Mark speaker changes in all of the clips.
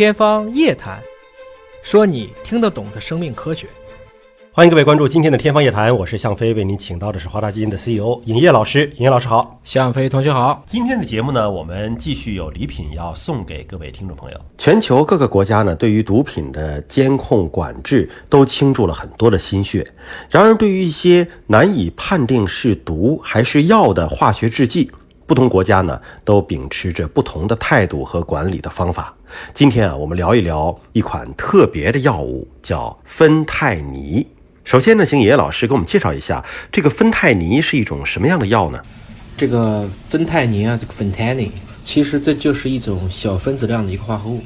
Speaker 1: 天方夜谭，说你听得懂的生命科学。
Speaker 2: 欢迎各位关注今天的《天方夜谭》，我是向飞，为您请到的是华大基因的 CEO 尹烨老师。尹烨老师好，
Speaker 1: 向飞同学好。
Speaker 2: 今天的节目呢，我们继续有礼品要送给各位听众朋友。全球各个国家呢，对于毒品的监控管制都倾注了很多的心血。然而，对于一些难以判定是毒还是药的化学制剂，不同国家呢，都秉持着不同的态度和管理的方法。今天啊，我们聊一聊一款特别的药物，叫芬太尼。首先呢，请爷爷老师给我们介绍一下这个芬太尼是一种什么样的药呢？
Speaker 1: 这个芬太尼啊，这个芬太尼，其实这就是一种小分子量的一个化合物，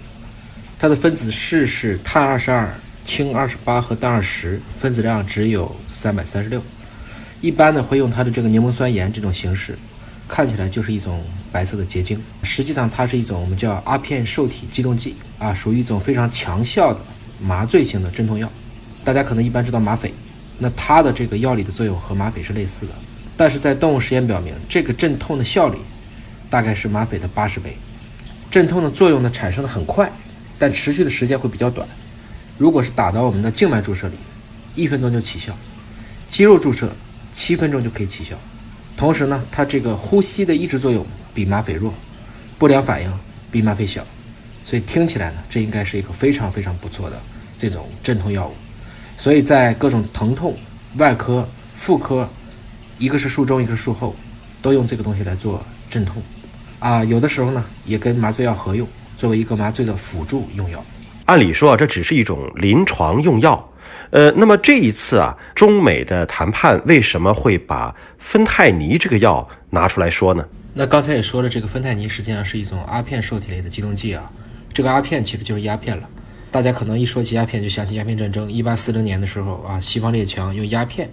Speaker 1: 它的分子式是碳二十二、氢二十八和氮二十，分子量只有三百三十六。一般呢会用它的这个柠檬酸盐这种形式，看起来就是一种白色的结晶，实际上它是一种我们叫阿片受体激动剂啊，属于一种非常强效的麻醉性的镇痛药。大家可能一般知道吗啡，那它的这个药理的作用和吗啡是类似的，但是在动物实验表明，这个镇痛的效率大概是吗啡的八十倍，镇痛的作用呢产生的很快，但持续的时间会比较短。如果是打到我们的静脉注射里，一分钟就起效；肌肉注射七分钟就可以起效。同时呢，它这个呼吸的抑制作用比吗啡弱，不良反应比吗啡小，所以听起来呢，这应该是一个非常非常不错的这种镇痛药物。所以在各种疼痛、外科、妇科，一个是术中，一个是术后，都用这个东西来做镇痛。啊，有的时候呢，也跟麻醉药合用，作为一个麻醉的辅助用药。
Speaker 2: 按理说啊，这只是一种临床用药。呃，那么这一次啊，中美的谈判为什么会把芬太尼这个药拿出来说呢？
Speaker 1: 那刚才也说了，这个芬太尼实际上是一种阿片受体类的激动剂啊。这个阿片其实就是鸦片了。大家可能一说起鸦片，就想起鸦片战争。一八四零年的时候啊，西方列强用鸦片，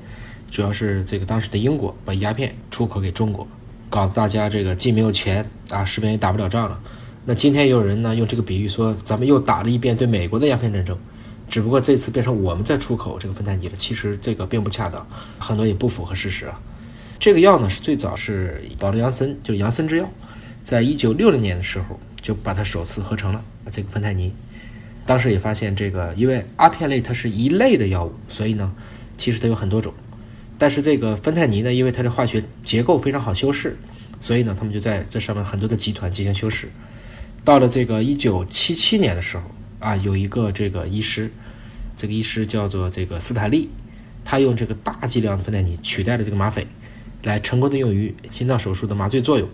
Speaker 1: 主要是这个当时的英国把鸦片出口给中国，搞得大家这个既没有钱啊，士兵也打不了仗了。那今天也有人呢用这个比喻说，咱们又打了一遍对美国的鸦片战争，只不过这次变成我们在出口这个芬太尼了。其实这个并不恰当，很多也不符合事实啊。这个药呢是最早是保罗·杨森，就是杨森制药，在一九六零年的时候就把它首次合成了这个芬太尼。当时也发现这个，因为阿片类它是一类的药物，所以呢，其实它有很多种。但是这个芬太尼呢，因为它的化学结构非常好修饰，所以呢，他们就在这上面很多的集团进行修饰。到了这个一九七七年的时候啊，有一个这个医师，这个医师叫做这个斯坦利，他用这个大剂量的芬太尼取代了这个吗啡，来成功的用于心脏手术的麻醉作用。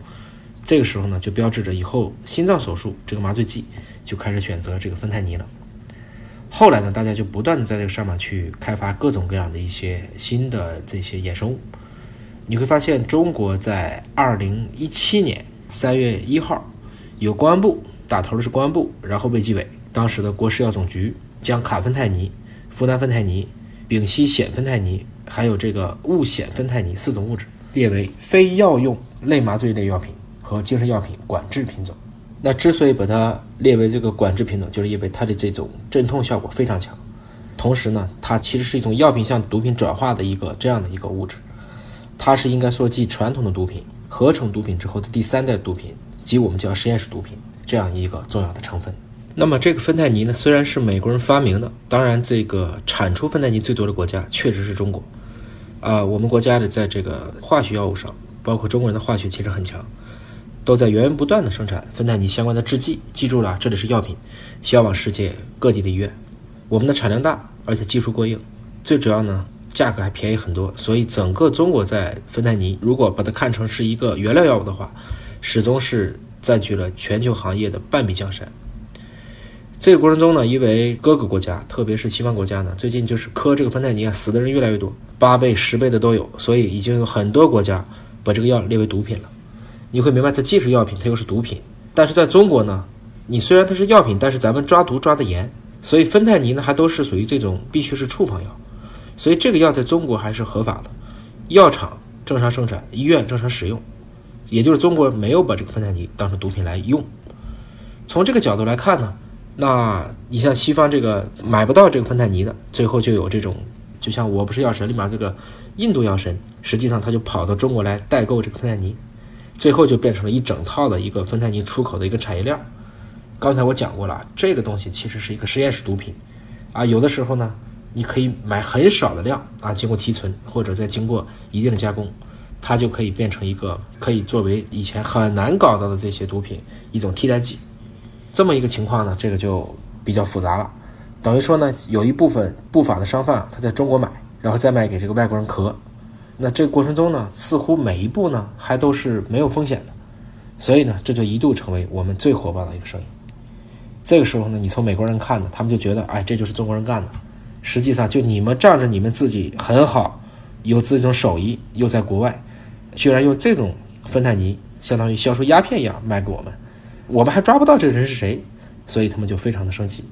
Speaker 1: 这个时候呢，就标志着以后心脏手术这个麻醉剂就开始选择这个芬太尼了。后来呢，大家就不断的在这个上面去开发各种各样的一些新的这些衍生物。你会发现，中国在二零一七年三月一号，有公安部打头的是公安部，然后卫计委当时的国食药总局将卡芬泰尼、呋喃芬泰尼、丙烯酰芬泰尼还有这个戊酰芬泰尼四种物质列为非药用类麻醉类药品。和精神药品管制品种，那之所以把它列为这个管制品种，就是因为它的这种镇痛效果非常强，同时呢，它其实是一种药品向毒品转化的一个这样的一个物质，它是应该说继传统的毒品合成毒品之后的第三代毒品，即我们叫实验室毒品这样一个重要的成分。那么这个芬太尼呢，虽然是美国人发明的，当然这个产出芬太尼最多的国家确实是中国，啊，我们国家的在这个化学药物上，包括中国人的化学其实很强。都在源源不断的生产芬太尼相关的制剂，记住了，这里是药品，销往世界各地的医院。我们的产量大，而且技术过硬，最主要呢，价格还便宜很多。所以整个中国在芬太尼，如果把它看成是一个原料药物的话，始终是占据了全球行业的半壁江山。这个过程中呢，因为各个国家，特别是西方国家呢，最近就是磕这个芬太尼啊，死的人越来越多，八倍、十倍的都有，所以已经有很多国家把这个药列为毒品了。你会明白，它既是药品，它又是毒品。但是在中国呢，你虽然它是药品，但是咱们抓毒抓的严，所以芬太尼呢还都是属于这种必须是处方药，所以这个药在中国还是合法的，药厂正常生产，医院正常使用，也就是中国没有把这个芬太尼当成毒品来用。从这个角度来看呢，那你像西方这个买不到这个芬太尼的，最后就有这种，就像我不是药神里面这个印度药神，实际上他就跑到中国来代购这个芬太尼。最后就变成了一整套的一个芬太尼出口的一个产业链刚才我讲过了，这个东西其实是一个实验室毒品，啊，有的时候呢，你可以买很少的量啊，经过提纯或者再经过一定的加工，它就可以变成一个可以作为以前很难搞到的这些毒品一种替代剂。这么一个情况呢，这个就比较复杂了，等于说呢，有一部分不法的商贩他在中国买，然后再卖给这个外国人壳，那这个过程中呢，似乎每一步呢还都是没有风险的，所以呢，这就一度成为我们最火爆的一个生意。这个时候呢，你从美国人看呢，他们就觉得，哎，这就是中国人干的。实际上，就你们仗着你们自己很好，有这种手艺，又在国外，居然用这种芬太尼，相当于销售鸦片一样卖给我们，我们还抓不到这个人是谁，所以他们就非常的生气。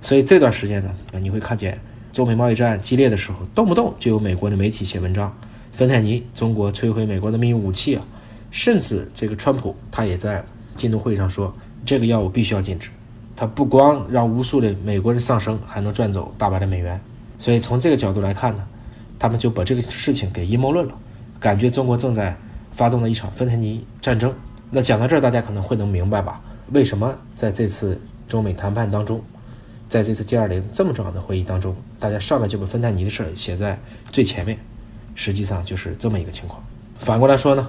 Speaker 1: 所以这段时间呢，你会看见中美贸易战激烈的时候，动不动就有美国的媒体写文章，芬太尼，中国摧毁美国的秘密武器啊，甚至这个川普他也在进度会上说，这个药物必须要禁止。他不光让无数的美国人丧生，还能赚走大把的美元，所以从这个角度来看呢，他们就把这个事情给阴谋论了，感觉中国正在发动了一场芬太尼战争。那讲到这儿，大家可能会能明白吧？为什么在这次中美谈判当中，在这次 G20 这么重要的会议当中，大家上来就把芬太尼的事儿写在最前面？实际上就是这么一个情况。反过来说呢，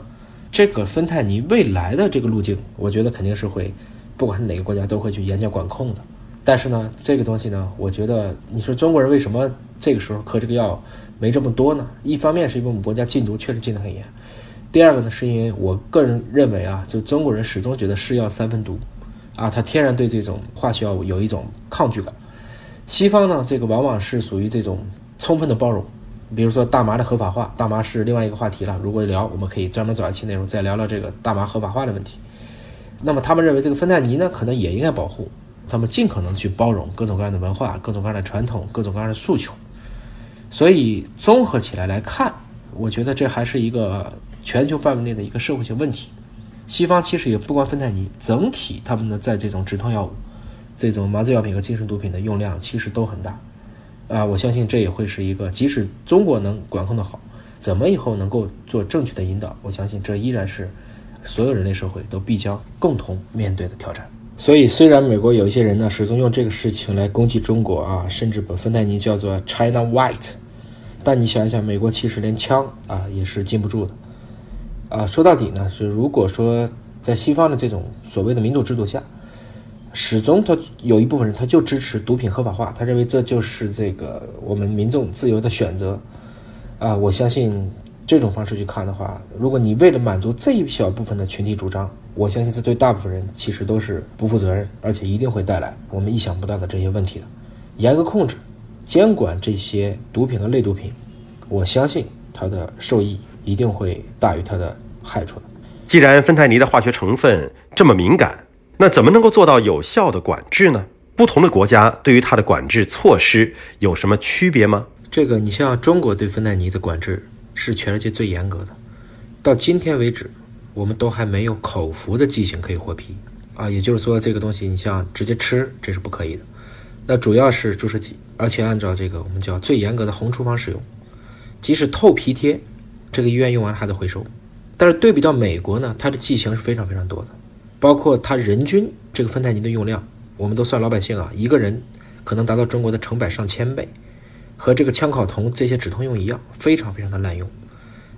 Speaker 1: 这个芬太尼未来的这个路径，我觉得肯定是会。不管是哪个国家都会去严加管控的，但是呢，这个东西呢，我觉得你说中国人为什么这个时候嗑这个药没这么多呢？一方面是因为我们国家禁毒确实禁得很严，第二个呢，是因为我个人认为啊，就中国人始终觉得是药三分毒，啊，他天然对这种化学药物有一种抗拒感。西方呢，这个往往是属于这种充分的包容，比如说大麻的合法化，大麻是另外一个话题了。如果聊，我们可以专门找一期内容再聊聊这个大麻合法化的问题。那么他们认为这个芬太尼呢，可能也应该保护，他们尽可能去包容各种各样的文化、各种各样的传统、各种各样的诉求。所以综合起来来看，我觉得这还是一个全球范围内的一个社会性问题。西方其实也不光芬太尼，整体他们呢在这种止痛药物、这种麻醉药品和精神毒品的用量其实都很大。啊，我相信这也会是一个，即使中国能管控的好，怎么以后能够做正确的引导，我相信这依然是。所有人类社会都必将共同面对的挑战。所以，虽然美国有一些人呢，始终用这个事情来攻击中国啊，甚至把芬太尼叫做 China White，但你想一想，美国其实连枪啊也是禁不住的。啊，说到底呢，是如果说在西方的这种所谓的民主制度下，始终他有一部分人他就支持毒品合法化，他认为这就是这个我们民众自由的选择。啊，我相信。这种方式去看的话，如果你为了满足这一小部分的群体主张，我相信这对大部分人其实都是不负责任，而且一定会带来我们意想不到的这些问题的。严格控制、监管这些毒品的类毒品，我相信它的受益一定会大于它的害处的。
Speaker 2: 既然芬太尼的化学成分这么敏感，那怎么能够做到有效的管制呢？不同的国家对于它的管制措施有什么区别吗？
Speaker 1: 这个，你像中国对芬太尼的管制。是全世界最严格的，到今天为止，我们都还没有口服的剂型可以获批啊。也就是说，这个东西你像直接吃，这是不可以的。那主要是注射剂，而且按照这个我们叫最严格的红处方使用，即使透皮贴，这个医院用完了还得回收。但是对比到美国呢，它的剂型是非常非常多的，包括它人均这个芬太尼的用量，我们都算老百姓啊，一个人可能达到中国的成百上千倍。和这个枪睾酮这些止痛用一样，非常非常的滥用，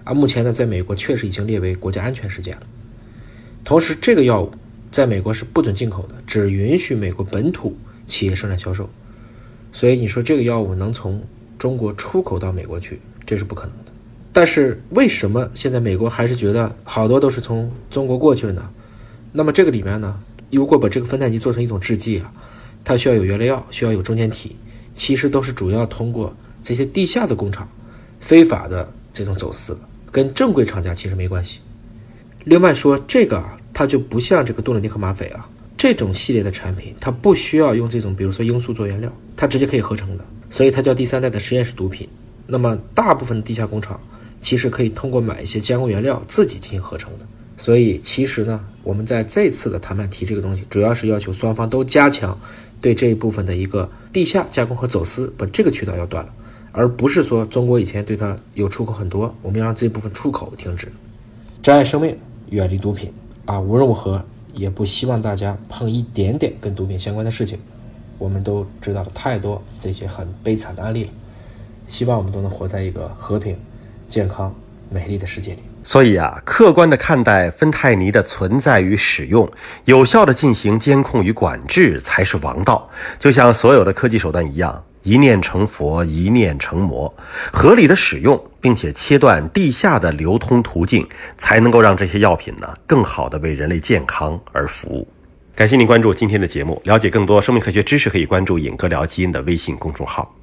Speaker 1: 啊，目前呢，在美国确实已经列为国家安全事件了。同时，这个药物在美国是不准进口的，只允许美国本土企业生产销售。所以，你说这个药物能从中国出口到美国去，这是不可能的。但是，为什么现在美国还是觉得好多都是从中国过去了呢？那么，这个里面呢，如果把这个芬太尼做成一种制剂啊，它需要有原料药，需要有中间体。其实都是主要通过这些地下的工厂，非法的这种走私，跟正规厂家其实没关系。另外说这个啊，它就不像这个杜伦尼克吗啡啊这种系列的产品，它不需要用这种比如说罂粟做原料，它直接可以合成的，所以它叫第三代的实验室毒品。那么大部分地下工厂其实可以通过买一些加工原料自己进行合成的。所以其实呢，我们在这次的谈判提这个东西，主要是要求双方都加强。对这一部分的一个地下加工和走私，把这个渠道要断了，而不是说中国以前对它有出口很多，我们要让这部分出口停止。珍爱生命，远离毒品啊！无论如何也不希望大家碰一点点跟毒品相关的事情。我们都知道了太多这些很悲惨的案例了，希望我们都能活在一个和平、健康、美丽的世界里。
Speaker 2: 所以啊，客观的看待芬太尼的存在与使用，有效的进行监控与管制才是王道。就像所有的科技手段一样，一念成佛，一念成魔。合理的使用，并且切断地下的流通途径，才能够让这些药品呢，更好的为人类健康而服务。感谢您关注今天的节目，了解更多生命科学知识，可以关注“尹哥聊基因”的微信公众号。